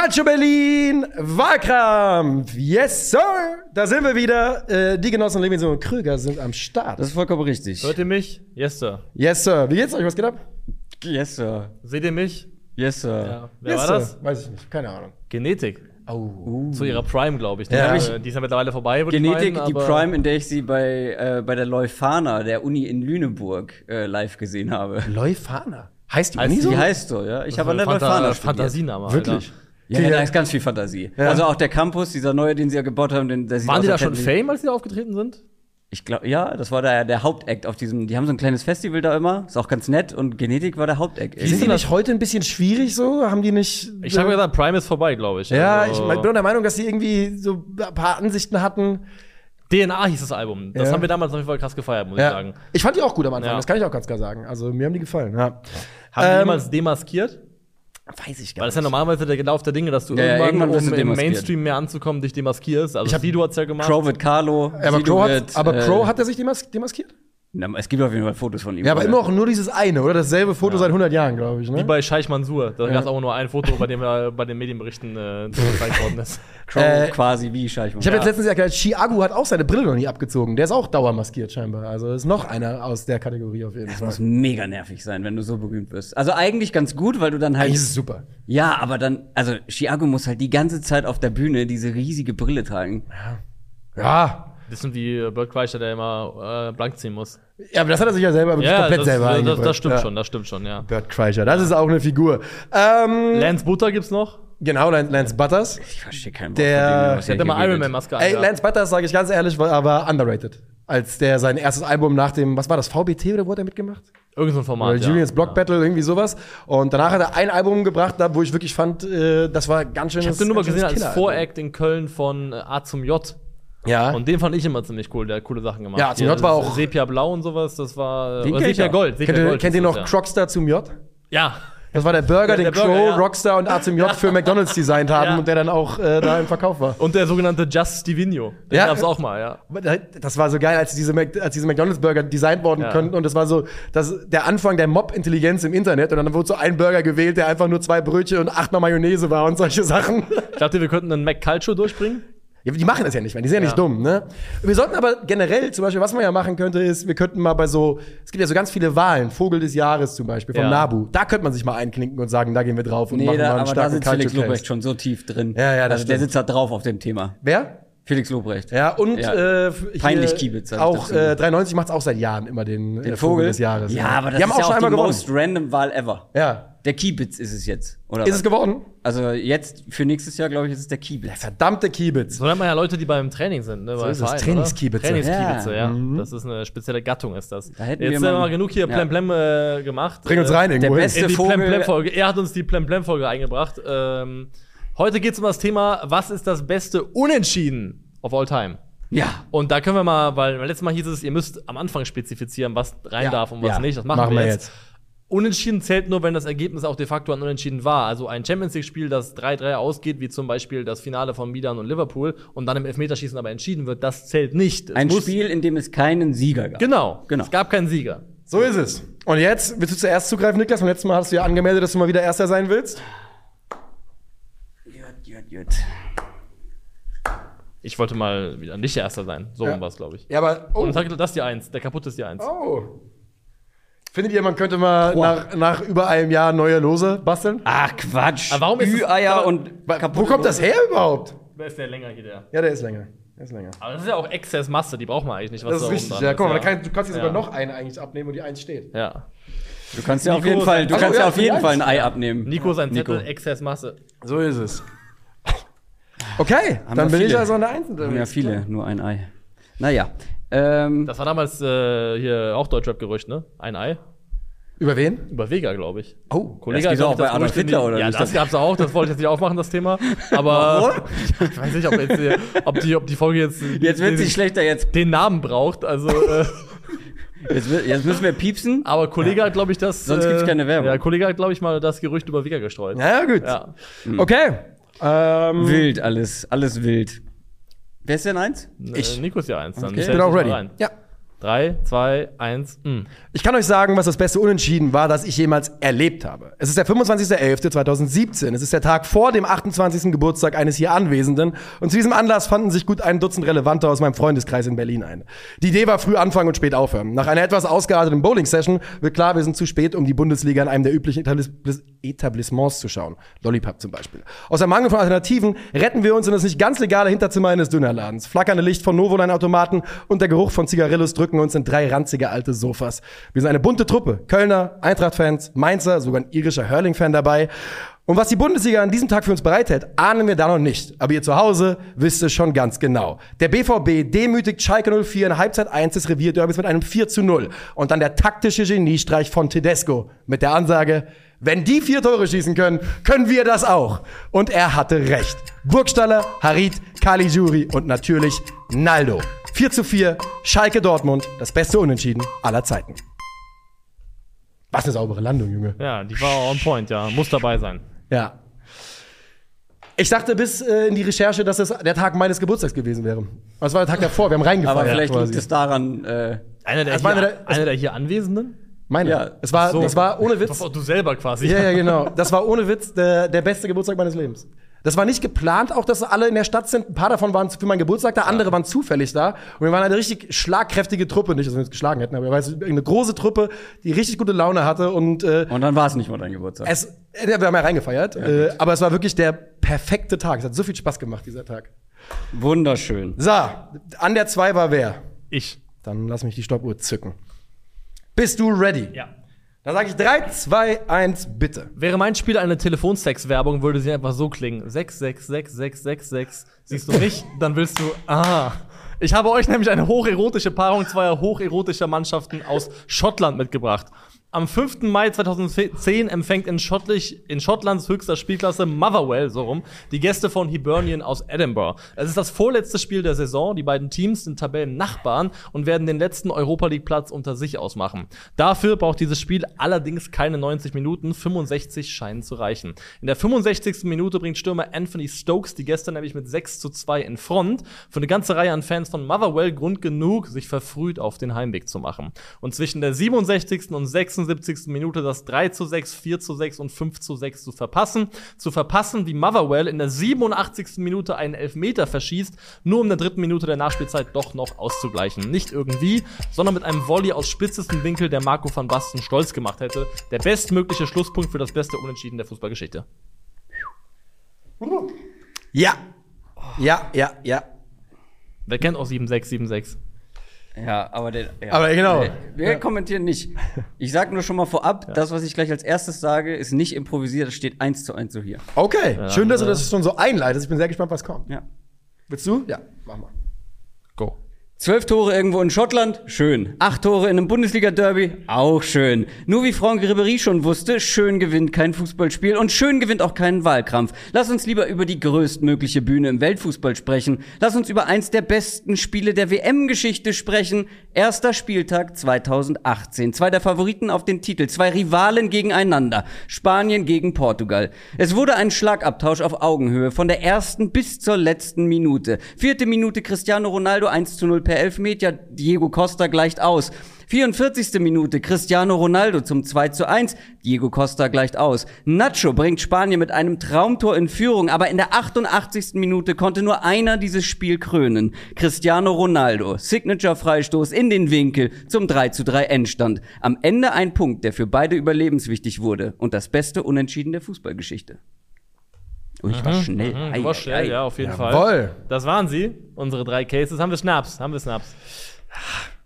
Calcio Berlin, Wahlkampf. Yes, sir. Da sind wir wieder. Äh, die Genossen Levinson und Krüger sind am Start. Das ist vollkommen richtig. Hört ihr mich? Yes, Sir. yes, sir. Wie geht's euch? Was geht ab? Yes, Sir. Seht ihr mich? Yes, Sir. Ja. Wer yes, war sir. das? Weiß ich nicht. Keine Ahnung. Genetik. Oh. Zu ihrer Prime, glaube ich. Die, Ja. äh, die ist ja mittlerweile vorbei, würde ich Genetik, meinen, die Prime, in der ich sie bei, äh, bei der Leuphana, der Uni in Lüneburg, äh, live gesehen habe. Leufana. Heißt die Heißt Uni die so? Die heißt so, ja. Ich habe an der Leuphana. Fantasiename. Alter. Wirklich? Ja, ja, da ist ganz viel Fantasie. Ja. Also auch der Campus, dieser neue, den sie ja gebaut haben, den, der sieht Waren die da schon sie- Fame, als die da aufgetreten sind? Ich glaube, ja, das war der, der Hauptact auf diesem, die haben so ein kleines Festival da immer, ist auch ganz nett und Genetik war der Hauptact. Ist die nicht heute ein bisschen schwierig so? Haben die nicht. Ich habe gesagt, Prime ist vorbei, glaube ich. Ja, Also, ich mein, bin der Meinung, dass die irgendwie so ein paar Ansichten hatten. DNA hieß das Album. Das Ja. haben wir damals auf jeden Fall krass gefeiert, muss ich Ja. sagen. Ich fand die auch gut am Anfang, Ja. das kann ich auch ganz klar sagen. Also mir haben die gefallen. Ja. Haben die Ähm, jemals demaskiert? Weiß ich Weil das ist ja normalerweise der Lauf der Dinge, dass du Ja, ja, irgendwann, irgendwann um du im. Mainstream mehr anzukommen, dich demaskierst. Also Ich hab- Sido hat's ja gemacht. Crow wird Carlo. Aber, Sido Crow hat, wird, aber äh, Crow hat er sich demas demaskiert? Na, es gibt auf jeden Fall Fotos von ihm. Ja, aber oder? immer auch nur dieses eine, oder? Dasselbe Foto seit 100 Jahren, glaube ich. Ne? Wie bei Scheich Mansur. Da gab es auch nur ein Foto, bei dem er bei den Medienberichten äh, gezeigt worden ist. Crow Äh, quasi wie Scheich. ich habe jetzt Ja. letztens erklärt, Chiagu hat auch seine Brille noch nie abgezogen. Der ist auch dauermaskiert scheinbar. Also ist noch einer aus der Kategorie auf jeden Das Fall. muss mega nervig sein, wenn du so berühmt wirst. Also eigentlich ganz gut, weil du dann halt. Eigentlich ist es super. Ja, aber dann, also Chiago muss halt die ganze Zeit auf der Bühne diese riesige Brille tragen. Ja. Das sind wie äh, Bert Kreischer, der immer äh, blank ziehen muss. Ja, aber das hat er sich ja selber wirklich komplett das, selber das, das, eingebracht. das stimmt ja. schon, das stimmt schon, ja. Bert Kreischer, das ist auch eine Figur. Ähm, Lance Butter gibt's noch. genau, Lance, Lance Butters. Ich verstehe keinen was Der er hat immer Iron. Man Maske. Ey, ja. Lance Butters, sage ich ganz ehrlich, war aber underrated. Als der sein erstes Album nach dem, was war das, VBT oder wo hat er mitgemacht? Irgend so ein Format. Oder ja. Julians Block ja. Battle, irgendwie sowas. Und danach hat er ein Album gebracht, wo ich wirklich fand, äh, das war ganz schön. Ich habe den nur mal gesehen als Voract in Köln von äh, A zum J. Ja. Und den fand ich immer ziemlich cool, der hat coole Sachen gemacht. Ja, zum J war auch- Sepia Blau und sowas, das war. Den oder ich Sepia. Gold. Sepia kennt ihr, Gold kennt ihr noch das, ja. Crockstar zum J? Ja. Das war der Burger, Der- den der Burger, Crow, ja. Rockstar und A zum J für McDonalds designt haben Ja. und der dann auch äh, da im Verkauf war. Und der sogenannte Just Stevino. Den Ja. gab's auch mal, ja. Das war so geil, als diese, Mac- als diese McDonalds-Burger designt worden Ja. könnten. Und das war so das, der Anfang der Mob-Intelligenz im Internet. Und dann wurde so ein Burger gewählt, der einfach nur zwei Brötchen und achtmal Mayonnaise war und solche Sachen. Glaubt ihr, wir könnten einen Mac Culture durchbringen? Ja, die machen das ja nicht mehr, die sind ja nicht Ja. dumm, ne? Wir sollten aber generell, zum Beispiel, was man ja machen könnte, ist, wir könnten mal bei so, es gibt ja so ganz viele Wahlen, Vogel des Jahres zum Beispiel, vom Ja. Nabu. Da könnte man sich mal einklinken und sagen, da gehen wir drauf und Nee, machen da, mal einen aber da starken sitzt Felix Lobrecht schon so tief drin. Ja, ja, das also der sitzt da drauf auf dem Thema. Wer? Felix Lobrecht. Ja, und Ja. Äh, Peinlich Kiebitz, Auch äh, 93 macht's auch seit Jahren immer den, Den äh, Vogel des Jahres. Ja, aber das die haben ist auch ja schon auch einmal die gewonnen. most random Wahl ever. Ja. Der Kiebitz ist es jetzt. Oder Ist was? es geworden? Also jetzt für nächstes Jahr, glaube ich, ist es der Kiebitz. Verdammte Kiebitz. So nennt man ja Leute, die beim Training sind, ne? bei ist es, Vereinen, Trainingskiebitze. Trainingskiebitze, Ja. ja. Das ist eine spezielle Gattung, ist das. Da hätten Jetzt wir haben wir mal- genug hier Ja. Plem-Plem äh, gemacht. Bring uns Äh, rein irgendwo der hin. beste- In die Vogel-. Er hat uns die Plem-Plem-Folge eingebracht. Ähm, heute geht es um das Thema, was ist das beste Unentschieden of all time? Ja. Und da können wir mal, weil beim letzten Mal hieß es, ihr müsst am Anfang spezifizieren, was rein Ja. darf und was Ja. nicht. Das machen, Machen wir wir jetzt. jetzt. Unentschieden zählt nur, wenn das Ergebnis auch de facto ein Unentschieden war. Also ein Champions League-Spiel, das 3-3 ausgeht, wie zum Beispiel das Finale von Milan und Liverpool und dann im Elfmeterschießen aber entschieden wird, das zählt nicht. Es Ein Spiel, in dem es keinen Sieger gab. Genau. Genau. Es gab keinen Sieger. So ist es. Und jetzt, willst du zuerst zugreifen, Niklas? Beim letzten Mal hast du ja angemeldet, dass du mal wieder Erster sein willst. Jut. Ich wollte mal wieder nicht der Erste sein. So Ja. war es, glaube ich. Ja, aber. Oh. Und sag, das ist die Eins. Der kaputt ist die Eins. oh. Findet ihr, man könnte mal nach, nach über einem Jahr neue Lose basteln? Ach, Quatsch. Aber warum ist es- Ü-Eier und Wo kommt das her überhaupt? Wer ist der länger hier, der? Ja, der ist länger. Der ist länger. Aber das ist ja auch Exzessmasse, die braucht man eigentlich nicht. Was Das ist da richtig. Ja, guck mal, da kann, du kannst dir sogar Ja. noch eine eigentlich abnehmen und die eins steht. Ja. Du kannst ja auf jeden Fall, du Ach so, kannst ja, ja auf jeden. Fall ein Ei abnehmen. Nico sein Nico. Zettel, Exzessmasse. So ist es. Okay, Haben dann wir bin ich viele. also an der Eins Haben ja viele, nur ein Ei. Naja. Ähm, Das war damals äh, hier auch Deutschrap-Gerücht, ne? Ein Ei. Über wen? Über Vega, glaube ich. Oh. Kollege Das hat, gibt's auch ich, bei Adolf in Hitler, oder Ja, nicht? das gab's auch, das wollte ich jetzt nicht aufmachen, das Thema. Aber ich weiß nicht, ob, jetzt, ob, die, ob die Folge jetzt, jetzt wird den, sie schlechter, jetzt, den Namen braucht. Also, äh, jetzt, jetzt müssen wir piepsen. aber Kollege hat, glaube ich, das. Sonst gibt's äh, keine Werbung. Ja, Kollege hat, glaube ich, mal das Gerücht über Vega gestreut. Ja, gut. Ja. Okay. Ähm, Wild, alles, alles wild. Wer ist denn eins? Ich. Ich. Äh, Nico ist ja eins. Dann Okay. stell bin auch ready. rein. Ja. 3, 2, 1, mm. Ich kann euch sagen, was das beste Unentschieden war, das ich jemals erlebt habe. Es ist der 25.11.2017. Es ist der Tag vor dem 28. Geburtstag eines hier Anwesenden. Und zu diesem Anlass fanden sich gut ein Dutzend Relevante aus meinem Freundeskreis in Berlin ein. Die Idee war früh anfangen und spät aufhören. Nach einer etwas ausgearteten Bowling-Session wird klar, wir sind zu spät, um die Bundesliga in einem der üblichen Etablis- Etablissements zu schauen. Lollipop zum Beispiel. Aus der Mangel von Alternativen retten wir uns in das nicht ganz legale Hinterzimmer eines Dönerladens. Flackernde Licht von Novoline-Automaten und der Geruch von Zigarillos drücken uns in drei ranzige alte Sofas. Wir sind eine bunte Truppe. Kölner, Eintracht-Fans, Mainzer, sogar ein irischer Hurling-Fan dabei. Und was die Bundesliga an diesem Tag für uns bereithält, ahnen wir da noch nicht. Aber ihr zu Hause wisst es schon ganz genau. Der BVB demütigt Schalke 04 in Halbzeit 1 des Revierderbys mit einem 4 zu 0. Und dann der taktische Geniestreich von Tedesco mit der Ansage, wenn die vier Tore schießen können, können wir das auch. Und er hatte recht. Burgstaller, Harit, Caligiuri und natürlich Naldo. 4 zu 4, Schalke Dortmund, das beste Unentschieden aller Zeiten. Was eine saubere Landung, Junge. Ja, die war on point, ja. Muss dabei sein. Ja. Ich dachte bis äh, in die Recherche, dass es der Tag meines Geburtstags gewesen wäre. Das war der Tag davor, wir haben reingefeiert. Aber vielleicht quasi. liegt es daran, äh, Einer der, war hier, einer der- einer der hier Anwesenden? Meine. Ja. es war, So. das war ohne Witz. Doch, du selber quasi. Ja, ja, genau. Das war ohne Witz der, der beste Geburtstag meines Lebens. Das war nicht geplant, auch dass alle in der Stadt sind. Ein paar davon waren für meinen Geburtstag da, andere waren zufällig da. Und wir waren eine richtig schlagkräftige Truppe. Nicht, dass wir uns geschlagen hätten, aber wir waren eine große Truppe, die richtig gute Laune hatte. Und äh, und dann war es nicht mal dein Geburtstag. es, äh, wir haben ja reingefeiert. äh, aber es war wirklich der perfekte Tag. Es hat so viel Spaß gemacht, dieser Tag. Wunderschön. So, an der 2 war wer? Ich. Dann lass mich die Stoppuhr zücken. Bist du ready? Ja. Dann sage ich 3, 2, 1, bitte. Wäre mein Spiel eine Telefonsex-Werbung, würde sie einfach so klingen. 666666. Siehst du mich? Dann willst du. Ah. Ich habe euch nämlich eine hocherotische Paarung zweier hocherotischer Mannschaften aus Schottland mitgebracht. Am 5. Mai 2010 empfängt in, Schottlich, in Schottlands höchster Spielklasse Motherwell, so rum, die Gäste von Hibernian aus Edinburgh. Es ist das vorletzte Spiel der Saison. Die beiden Teams sind Tabellennachbarn und werden den letzten Europa League Platz unter sich ausmachen. Dafür braucht dieses Spiel allerdings keine 90 Minuten, 65 scheinen zu reichen. In der 65. Minute bringt Stürmer Anthony Stokes die Gäste nämlich mit 6 zu 2 in Front. Für eine ganze Reihe an Fans von Motherwell Grund genug, sich verfrüht auf den Heimweg zu machen. Und zwischen der 67. und 76. Minute das 3 zu 6, 4 zu 6 und 5 zu 6 zu verpassen. Zu verpassen, wie Motherwell in der 87. Minute einen Elfmeter verschießt, nur um in der dritten Minute der Nachspielzeit doch noch auszugleichen. Nicht irgendwie, sondern mit einem Volley aus spitzestem Winkel, der Marco van Basten stolz gemacht hätte. Der bestmögliche Schlusspunkt für das beste Unentschieden der Fußballgeschichte. Ja. Ja, ja, ja. Wer kennt auch 7676? Ja, aber der. Ja. Aber genau. Wir kommentieren nicht. Ich sag nur schon mal vorab, das, was ich gleich als erstes sage, ist nicht improvisiert, das steht eins zu eins so hier. Okay, schön, dass du ja. das schon so einleitest. Ich bin sehr gespannt, was kommt. Ja. Willst du? Ja, mach mal. Go. Zwölf Tore irgendwo in Schottland, schön. Acht Tore in einem Bundesliga-Derby, auch schön. Nur wie Franck Ribéry schon wusste, schön gewinnt kein Fußballspiel und schön gewinnt auch keinen Wahlkampf. Lass uns lieber über die größtmögliche Bühne im Weltfußball sprechen. Lass uns über eins der besten Spiele der WM-Geschichte sprechen. Erster Spieltag 2018. Zwei der Favoriten auf den Titel, zwei Rivalen gegeneinander. Spanien gegen Portugal. Es wurde ein Schlagabtausch auf Augenhöhe von der ersten bis zur letzten Minute. Vierte Minute Cristiano Ronaldo 1 zu 0 per Elfmeter. Diego Costa gleicht aus. 44. Minute Cristiano Ronaldo zum 2 zu 1. Diego Costa gleicht aus. Nacho bringt Spanien mit einem Traumtor in Führung, aber in der 88. Minute konnte nur einer dieses Spiel krönen. Cristiano Ronaldo. Signature-Freistoß in den Winkel zum 3 zu 3 Endstand. Am Ende ein Punkt, der für beide überlebenswichtig wurde und das beste Unentschieden der Fußballgeschichte. Oh, ich war schnell. Mhm, Ei, warst schnell, ei. ja, auf jeden Fall. Jawohl. Das waren sie, unsere drei Cases. Haben wir Schnaps? Haben wir Schnaps?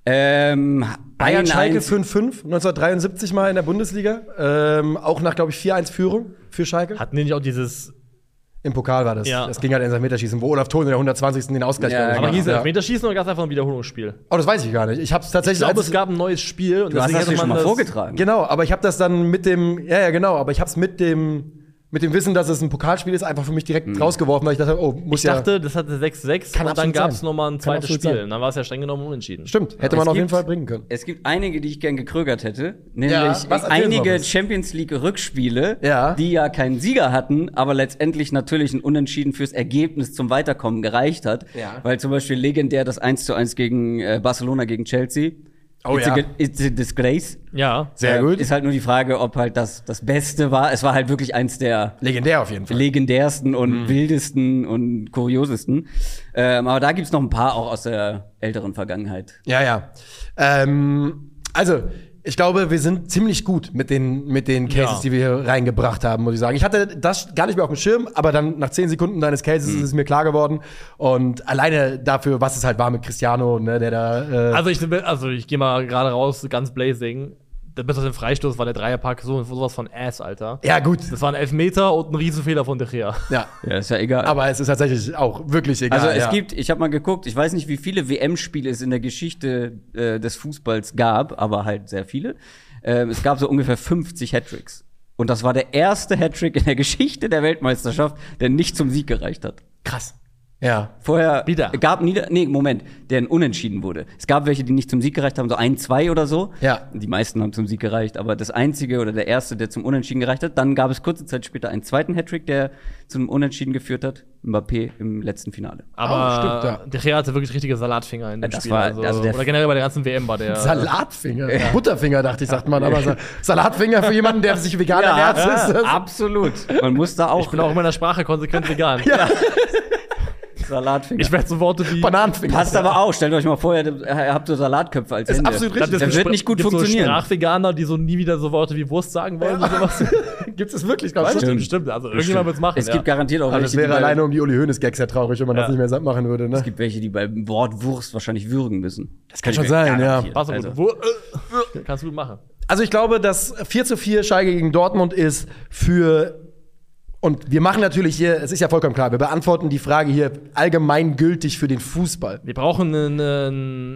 Ähm, Bayern ein Schalke Eins- 5-5, 1973 mal in der Bundesliga. Ähm, auch nach, glaube ich, 4-1-Führung für Schalke. Hatten die nicht auch dieses. Im Pokal war das. Ja. Das ging halt ins Elfmeterschießen, wo Olaf Thon in der 120. den Ausgleich Ja, genau. Aber hieß es ja. Elfmeterschießen oder gab es einfach ein Wiederholungsspiel? Oh, das weiß ich gar nicht. Ich habe es Ich tatsächlich. glaube, es gab ein neues Spiel. Und Du hast deswegen das hätte ja schon mal das- vorgetragen. Genau, aber ich habe das dann mit dem, ja, ja, genau, aber ich habe es mit dem, mit dem Wissen, dass es ein Pokalspiel ist, einfach für mich direkt rausgeworfen, weil ich dachte, oh, muss Ich ja. dachte, das hatte 6-6 Kann und dann gab es nochmal ein zweites Spiel. sein. Und dann war es ja streng genommen unentschieden. Stimmt, hätte Es man auf jeden gibt- Fall bringen können. Es gibt einige, die ich gern gekrögert hätte, nämlich Ja, einige. Champions League Rückspiele, Ja. die ja keinen Sieger hatten, aber letztendlich natürlich ein Unentschieden fürs Ergebnis zum Weiterkommen gereicht hat. Ja. Weil zum Beispiel legendär das 1 zu 1 gegen äh, Barcelona gegen Chelsea. Oh it's ja. A, it's a disgrace. Ja. Sehr Äh, gut. Ist halt nur die Frage, ob halt das das Beste war. Es war halt wirklich eins der Legendär auf jeden Fall. legendärsten und Mhm. wildesten und kuriosesten. Ähm, aber da gibt's noch ein paar auch aus der älteren Vergangenheit. Ja, ja. Ähm, also, ich glaube, wir sind ziemlich gut mit den, mit den Cases, Ja. die wir hier reingebracht haben, muss ich sagen. Ich hatte das gar nicht mehr auf dem Schirm, aber dann nach zehn Sekunden deines Cases ist es mir klar geworden. Und alleine dafür, was es halt war mit Cristiano, ne, der da. Äh, Also ich, also ich gehe mal gerade raus, ganz blazing. Bis auf den Freistoß war der Dreierpack so sowas von Ass, Alter. ja, gut. Das war ein Elfmeter und ein Riesenfehler von De Gea. Ja. Ja, ist ja egal. Aber es ist tatsächlich auch wirklich egal. Also es ja. gibt, ich habe mal geguckt, ich weiß nicht, wie viele WM-Spiele es in der Geschichte äh, des Fußballs gab, aber halt sehr viele. Ähm, es gab so ungefähr 50 Hattricks. Und das war der erste Hattrick in der Geschichte der Weltmeisterschaft, der nicht zum Sieg gereicht hat. krass. Ja. Vorher Wieder. gab nieder nee, Moment, der ein unentschieden wurde. Es gab welche, die nicht zum Sieg gereicht haben, so ein, zwei oder so. Ja. Die meisten haben zum Sieg gereicht, aber das einzige oder der erste, der zum Unentschieden gereicht hat, dann gab es kurze Zeit später einen zweiten Hattrick, der zum Unentschieden geführt hat, Mbappé im letzten Finale. Aber stimmt, ja. De Gea hatte wirklich richtige Salatfinger in dem Ja, das Spiel. war- also, also der- oder generell bei der ganzen WM war der. Salatfinger. Butterfinger, dachte ich, sagt man. Aber Sa- Salatfinger für jemanden, der sich vegan ernährt, ist das. absolut. Man muss da auch Ich bin auch in meiner Sprache konsequent vegan. Salatfinger. Ich werde so Worte wie. Bananenfinger. Passt aber auch. Stellt euch mal vor, ihr habt so Salatköpfe als Ist Hände. absolut Das richtig. Das wird nicht gut gibt's funktionieren. So Sprachveganer, die so nie wieder so Worte wie Wurst sagen wollen und sowas. Gibt es wirklich, glaubst du? Stimmt, stimmt. Also irgendjemand wird's machen. Es gibt ja. garantiert auch Aber welche, das wäre alleine um die Uli Hoeneß-Gags ja traurig, wenn man das Ja. nicht mehr satt machen würde, ne? es gibt welche, die beim Wort Wurst wahrscheinlich würgen müssen. Das kann schon sein, ja. Pass auf, Also, Wo, äh, kannst du gut machen. Also ich glaube, das 4 zu 4 Schalke gegen Dortmund ist für und wir machen natürlich hier, es ist ja vollkommen klar, wir beantworten die Frage hier allgemeingültig für den Fußball. Wir brauchen eine,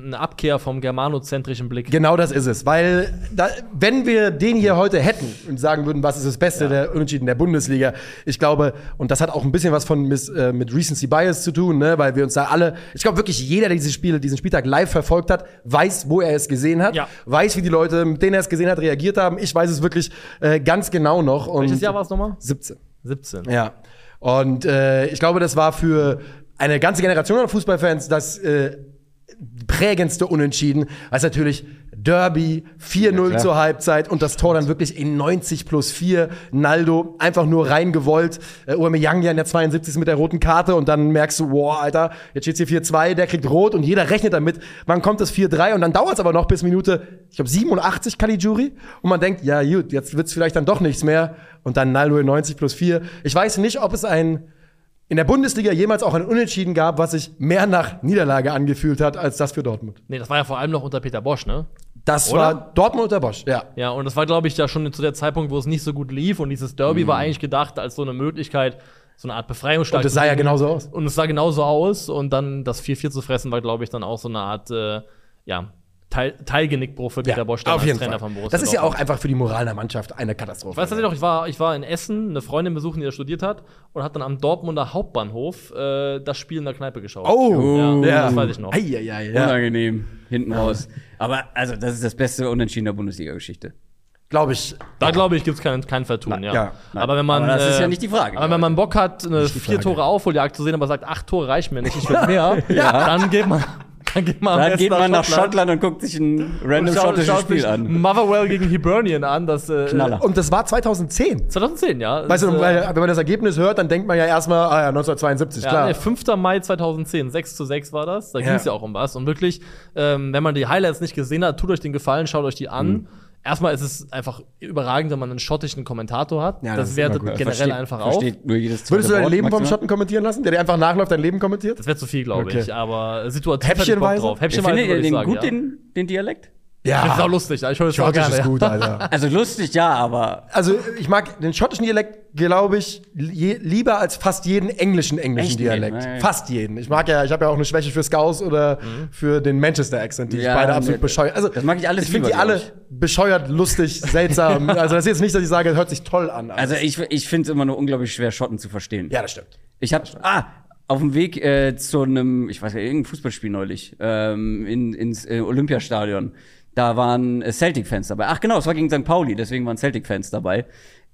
eine Abkehr vom germanozentrischen Blick. Genau das ist es, weil da, wenn wir den hier heute hätten und sagen würden, was ist das Beste der Unentschieden der Bundesliga, ich glaube, und das hat auch ein bisschen was von mis, äh, mit Recency Bias zu tun, ne, weil wir uns da alle, ich glaube wirklich jeder, der diese Spiele, diesen Spieltag live verfolgt hat, weiß, wo er es gesehen hat, Ja. weiß, wie die Leute, mit denen er es gesehen hat, reagiert haben. Ich weiß es wirklich äh, ganz genau noch. Und Welches Jahr war es nochmal? 17. 17. Ja. Und äh, ich glaube, das war für eine ganze Generation an Fußballfans das äh, prägendste Unentschieden, als natürlich Derby, 4-0 klar. zur Halbzeit und das Tor dann wirklich in 90 plus 4. Naldo einfach nur reingewollt. Äh, Aubameyang ja in der 72. mit der roten Karte und dann merkst du, wow, Alter, jetzt steht's hier 4-2, der kriegt rot und jeder rechnet damit. Wann kommt das 4-3 und dann dauert's aber noch bis Minute, ich glaube 87 Caligiuri und man denkt, ja gut, jetzt wird's vielleicht dann doch nichts mehr und dann Naldo in 90 plus 4. Ich weiß nicht, ob es ein in der Bundesliga jemals auch ein Unentschieden gab, was sich mehr nach Niederlage angefühlt hat, als das für Dortmund. Nee, das war ja vor allem noch unter Peter Bosch, ne? Das Oder? war Dortmund unter Bosch, ja. Ja, und das war, glaube ich, ja schon zu der Zeitpunkt, wo es nicht so gut lief. Und dieses Derby war eigentlich gedacht als so eine Möglichkeit, so eine Art Befreiungsschlag. Und es sah ja genauso aus. Und es sah genauso aus. Und dann das 4-4 zu fressen, war, glaube ich, dann auch so eine Art, äh, ja, Teil, Teilgenickbruch für Peter Bosch, dann auf als jeden Trainer Fall. von Borussia Das ist ja auch einfach für die Moral der Mannschaft eine Katastrophe. Ich weiß tatsächlich noch, ich war, ich war in Essen, eine Freundin besuchen, die da studiert hat, und hat dann am Dortmunder Hauptbahnhof äh, das Spiel in der Kneipe geschaut. Oh, ja, das weiß ich noch. Eieiei, ja. Unangenehm, hinten raus. Aber also, das ist das beste Unentschieden der Bundesliga-Geschichte. Glaube ich. Da glaube ich, gibt es kein, kein Vertun, ja. ja. Aber wenn man. Aber das ist äh, ja nicht die Frage, Aber wenn man Bock hat, eine vier. Tore Aufholjagd zu sehen, aber sagt, acht Tore reichen mir nicht, ich will mehr, dann geht man. Dann geht man, Dann geht man nach Schottland und guckt sich ein random schaut, schottisches schaut Spiel sich an. Motherwell gegen Hibernian an, das äh, Knaller. Und das war 2010. 2010, ja. Weißt du, Das, äh, weil, wenn man das Ergebnis hört, dann denkt man ja erstmal, ah ja, 1972, Ja, klar. nee, 5. Mai 2010, 6 zu 6 war das. Da Ja. ging es ja auch um was. Und wirklich, ähm, wenn man die Highlights nicht gesehen hat, tut euch den Gefallen, schaut euch die an. Mhm. Erstmal ist es einfach überragend, wenn man einen schottischen Kommentator hat. Ja, das das ist wertet generell Versteht- einfach auf. Versteht nur jedes Würdest du dein Wort Leben vom maximal. Schotten kommentieren lassen, der dir einfach nachläuft, dein Leben kommentiert? Das wäre zu viel, glaube Okay. ich. Aber situativ Häppchenweise? drauf. Häppchenweise ich den sagen, gut, ja. den, den Dialekt? Ja. Das ist auch lustig. Ich höre das auch Schottisch gerne. ist ja. gut, Alter. Also lustig, ja, aber Also ich mag den schottischen Dialekt, glaube ich, je, lieber als fast jeden englischen englischen Echt? Dialekt. Nee. Fast jeden. Ich mag ja, ich habe ja auch eine Schwäche für Scouse oder für den Manchester Accent, die Ja, ich beide absolut nee, bescheuert. Also das mag ich alles Ich finde die alle bescheuert, lustig, seltsam. also das ist jetzt nicht, dass ich sage, das hört sich toll an. also ich, ich finde es immer nur unglaublich schwer, Schotten zu verstehen. ja, das stimmt. Ich hab, ah, auf dem Weg äh, zu einem, ich weiß ja, irgendein Fußballspiel neulich, ähm, in, ins äh, Olympiastadion. Da waren äh, Celtic-Fans dabei. Ach genau, es war gegen St. Pauli, deswegen waren Celtic-Fans dabei.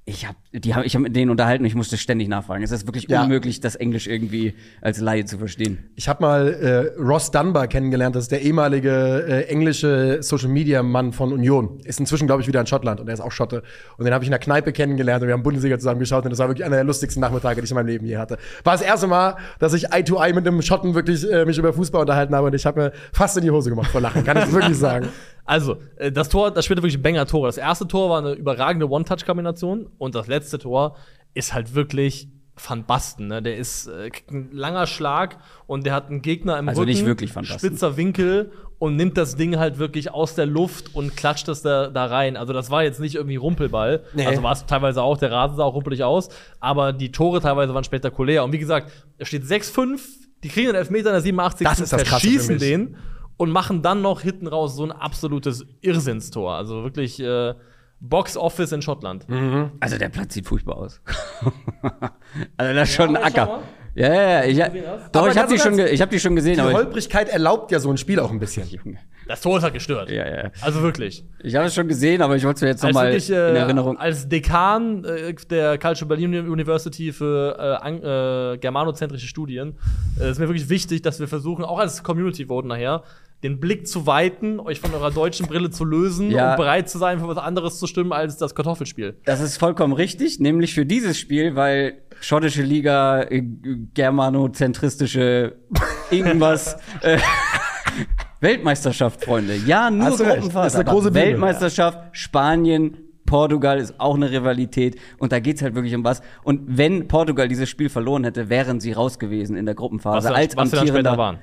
Ich habe die hab, ich hab mit denen unterhalten und ich musste ständig nachfragen. Es ist wirklich Ja. unmöglich, das Englisch irgendwie als Laie zu verstehen. Ich habe mal äh, Ross Dunbar kennengelernt, das ist der ehemalige äh, englische Social Media Mann von Union. Ist inzwischen, glaube ich, wieder in Schottland und er ist auch Schotte. Und den habe ich in der Kneipe kennengelernt und wir haben Bundesliga zusammen geschaut und das war wirklich einer der lustigsten Nachmittage, die ich in meinem Leben je hatte. War das erste Mal, dass ich Eye to Eye mit einem Schotten wirklich äh, mich über Fußball unterhalten habe und ich habe mir fast in die Hose gemacht vor Lachen, kann ich wirklich sagen. Also, äh, das Tor, das spielte wirklich Banger-Tore. Das erste Tor war eine überragende One-Touch-Kombination und das letzte Tor ist halt wirklich Van Basten. Ne? Der ist äh, ein langer Schlag und der hat einen Gegner im Also Rücken, nicht wirklich Van Basten. spitzer Winkel und nimmt das Ding halt wirklich aus der Luft und klatscht das da, da rein. Also das war jetzt nicht irgendwie Rumpelball. Nee. Also war es teilweise auch, der Rasen sah auch rumpelig aus, aber die Tore teilweise waren spektakulär. Und wie gesagt, es steht 6-5, die kriegen den Elfmeter in der 87. Das ist das Krasse für verschießen mich. den und machen dann noch hinten raus so ein absolutes Irrsinnstor. Also wirklich äh, Box Office in Schottland. Also der Platz sieht furchtbar aus. also das ist schon ein aber schau Acker. Ja, ja, ja. Ich, doch, Aber ich habe die, schon ich hab die schon gesehen, Die aber Holprigkeit erlaubt ja so ein Spiel auch ein bisschen. Das Tor ist halt gestört. ja, ja. Also wirklich. Ich habe es schon gesehen, aber ich wollte es mir jetzt noch Als, mal wirklich, äh, in Erinnerung. als Dekan äh, der Culture Berlin University für äh, äh, germanozentrische Studien äh, ist mir wirklich wichtig, dass wir versuchen, auch als Community Vote nachher, den Blick zu weiten, euch von eurer deutschen Brille zu lösen Ja. und bereit zu sein, für was anderes zu stimmen als das Kartoffelspiel. Das ist vollkommen richtig, nämlich für dieses Spiel, weil schottische Liga, äh, germanozentristische irgendwas. äh, Weltmeisterschaft, Freunde. Ja, nur. Gruppenphase. Ist eine große Bühne. Weltmeisterschaft, Spanien, Portugal ist auch eine Rivalität und da geht's halt wirklich um was. Und wenn Portugal dieses Spiel verloren hätte, wären sie raus gewesen in der Was, Gruppenphase wir- als was amtierender später waren.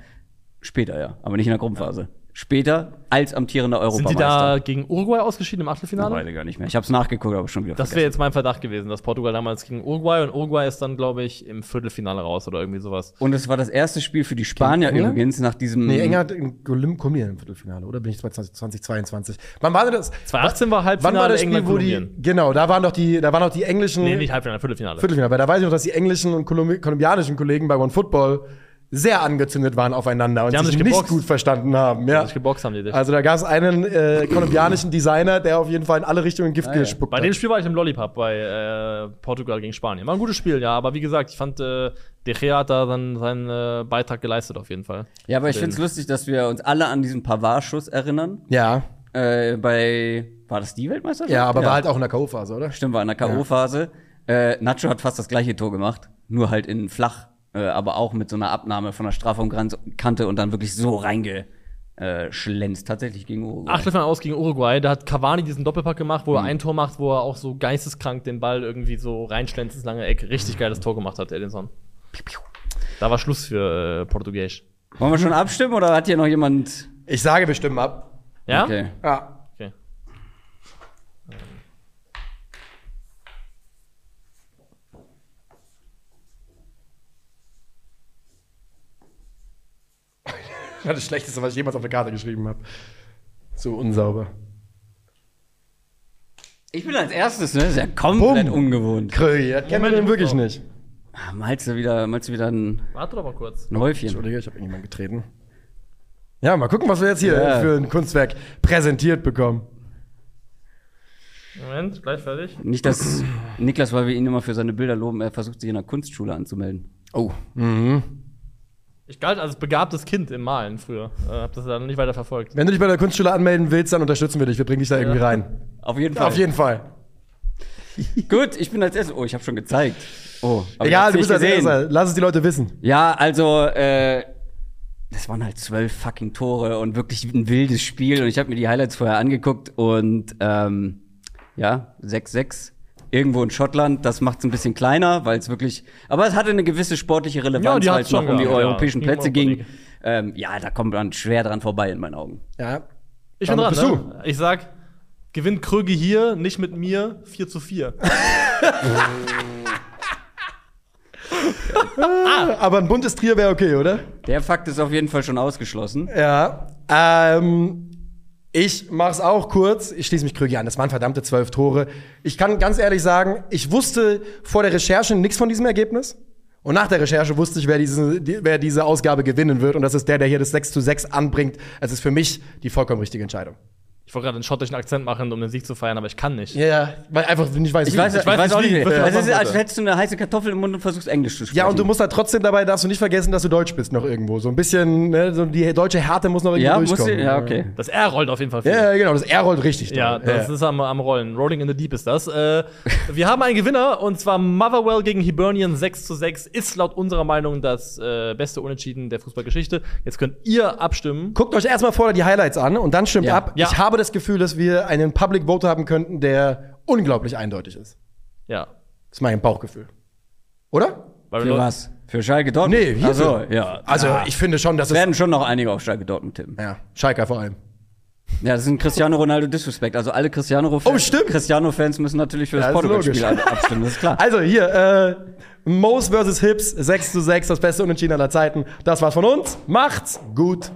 Später, ja, aber nicht in der Gruppenphase. Später als amtierender Sind die da gegen Uruguay ausgeschieden im Achtelfinale? Weiß ich gar nicht mehr. Ich habe es nachgeguckt, aber schon wieder Das wäre jetzt mein Verdacht gewesen, dass Portugal damals gegen Uruguay und Uruguay ist dann, glaube ich, im Viertelfinale raus oder irgendwie sowas. Und es war das erste Spiel für die Spanier England? übrigens nach diesem. Nee, England in Golym- Kolumbien im Viertelfinale, oder? Bin ich 20, 2022? Wann war denn das? 2018 war Wann Halbfinale war das Spiel, England wo die, Kolumbien. genau, da waren doch die, da waren doch die englischen Nee, nicht Halbfinale, Viertelfinale. Viertelfinale, weil da weiß ich noch, dass die englischen und kolumbi kolumbianischen Kollegen bei One Football sehr angezündet waren aufeinander und Die haben sich sich nicht geboxt. gut verstanden haben. Ja. Sich geboxt haben die dich. Also da gab es einen äh, kolumbianischen Designer, der auf jeden Fall in alle Richtungen Gift Ah, ja. gespuckt Bei hat. dem Spiel war ich im Lollipop bei äh, Portugal gegen Spanien. War ein gutes Spiel, ja, aber wie gesagt, ich fand, äh, De Gea hat da dann seinen äh, Beitrag geleistet auf jeden Fall. ja, aber ich finde es lustig, dass wir uns alle an diesen Pavard-Schuss erinnern. ja, Äh, bei. War das die Weltmeisterschaft? ja, aber war halt auch in der K.O.-Phase, oder? Stimmt, war in der K.O.-Phase. Äh, Nacho hat fast das gleiche Tor gemacht, nur halt in flach, äh, aber auch mit so einer Abnahme von der Strafraumkante und dann wirklich so reingeschlänzt, tatsächlich gegen Uruguay. Achtelfinale aus gegen Uruguay, da hat Cavani diesen Doppelpack gemacht, Mhm. wo er ein Tor macht, wo er auch so geisteskrank den Ball irgendwie so reinschlänzt ins lange Eck. Richtig geiles Tor gemacht hat, Edinson. Da war Schluss für äh, Portugiesisch. Wollen wir schon abstimmen oder hat hier noch jemand. Ich sage bestimmt ab. Ja? Okay. Ja. Okay. Das das Schlechteste, was ich jemals auf der Karte geschrieben habe. So unsauber. Ich bin als erstes, ne? Das ist ja komplett Bumm. ungewohnt. Krögi, das kennen wir den wirklich nicht. Ah, Malst du wieder, malst du wieder ein, Warte doch mal kurz. ein Häufchen? Entschuldige, ich habe irgendjemand getreten. Ja, mal gucken, was wir jetzt hier Ja. für ein Kunstwerk präsentiert bekommen. Moment, gleich fertig. Nicht, dass Niklas, weil wir ihn immer für seine Bilder loben, er versucht sich in einer Kunstschule anzumelden. Oh. Mhm. Ich galt als begabtes Kind im Malen früher. Äh, hab das dann nicht weiter verfolgt. Wenn du dich bei der Kunstschule anmelden willst, dann unterstützen wir dich. Wir bringen dich da irgendwie rein. Auf jeden Fall. Auf jeden Fall. Gut, ich bin als erstes. Oh, ich habe schon gezeigt. Oh, aber ich Egal, du nicht bist als gesehen. Erster. Lass es die Leute wissen. Ja, also, äh, das waren halt zwölf fucking Tore und wirklich ein wildes Spiel. Und ich habe mir die Highlights vorher angeguckt und ähm, ja, 6-6. Irgendwo in Schottland, das macht es ein bisschen kleiner, weil es wirklich, aber es hatte eine gewisse sportliche Ja, Relevanz, die weil es noch um die ja. europäischen Ging Plätze ging. Ähm, ja, da kommt man schwer dran vorbei in meinen Augen. Ja. Ich bin dran, ne? Ich sag, gewinnt Kröge hier, nicht mit mir, 4 zu 4. Aber ein buntes Trier wäre okay, oder? Der Fakt ist auf jeden Fall schon ausgeschlossen. Ja. Ähm, ich mach's auch kurz. Ich schließe mich Krügi an. Das waren verdammte zwölf Tore. Ich kann ganz ehrlich sagen, ich wusste vor der Recherche nichts von diesem Ergebnis. Und nach der Recherche wusste ich, wer diese, die, wer diese Ausgabe gewinnen wird. Und das ist der, der hier das 6 zu 6 anbringt. Es ist für mich die vollkommen richtige Entscheidung. Ich wollte gerade einen schottischen Akzent machen, um den Sieg zu feiern, aber ich kann nicht. Ja, ja, weil einfach nicht weiß, Ich wie. weiß, ich weiß weiß, nicht, auch Es machen ist, als hättest du eine heiße Kartoffel im Mund und versuchst Englisch zu sprechen. ja, und du musst da trotzdem dabei, darfst du nicht vergessen, dass du Deutsch bist noch irgendwo. So ein bisschen, ne, so die deutsche Härte muss noch irgendwo ja, durchkommen. ja, okay. Das R rollt auf jeden Fall viel. Ja, ja, genau, das R rollt richtig. Ja, doll. das ist am, am Rollen. Rolling in the Deep ist das. Äh, wir haben einen Gewinner und zwar Motherwell gegen Hibernian 6 zu 6. Ist laut unserer Meinung das äh, beste Unentschieden der Fußballgeschichte. Jetzt könnt ihr abstimmen. Guckt euch erstmal vorher die Highlights an und dann stimmt Ja. ab. Ja. Ich habe das Gefühl, dass wir einen Public Vote haben könnten, der unglaublich eindeutig ist. Ja. Das ist mein Bauchgefühl. Oder? Weil Für was? Für Schalke Dortmund? Nee, hier Ach so, für- ja. Also, ja. ich finde schon, dass Es es. werden schon noch einige auf Schalke Dortmund tippen. Ja, Schalke vor allem. Ja, das ist ein Cristiano Ronaldo Disrespect. Also alle Cristiano-Fans Oh, stimmt. Cristiano-Fans müssen natürlich für das Ja, ist Portugal-Spiel abstimmen, das ist klar. Also hier, äh, Moos versus Hips, 6 zu 6, das beste Unentschieden aller Zeiten. Das war's von uns. Macht's gut.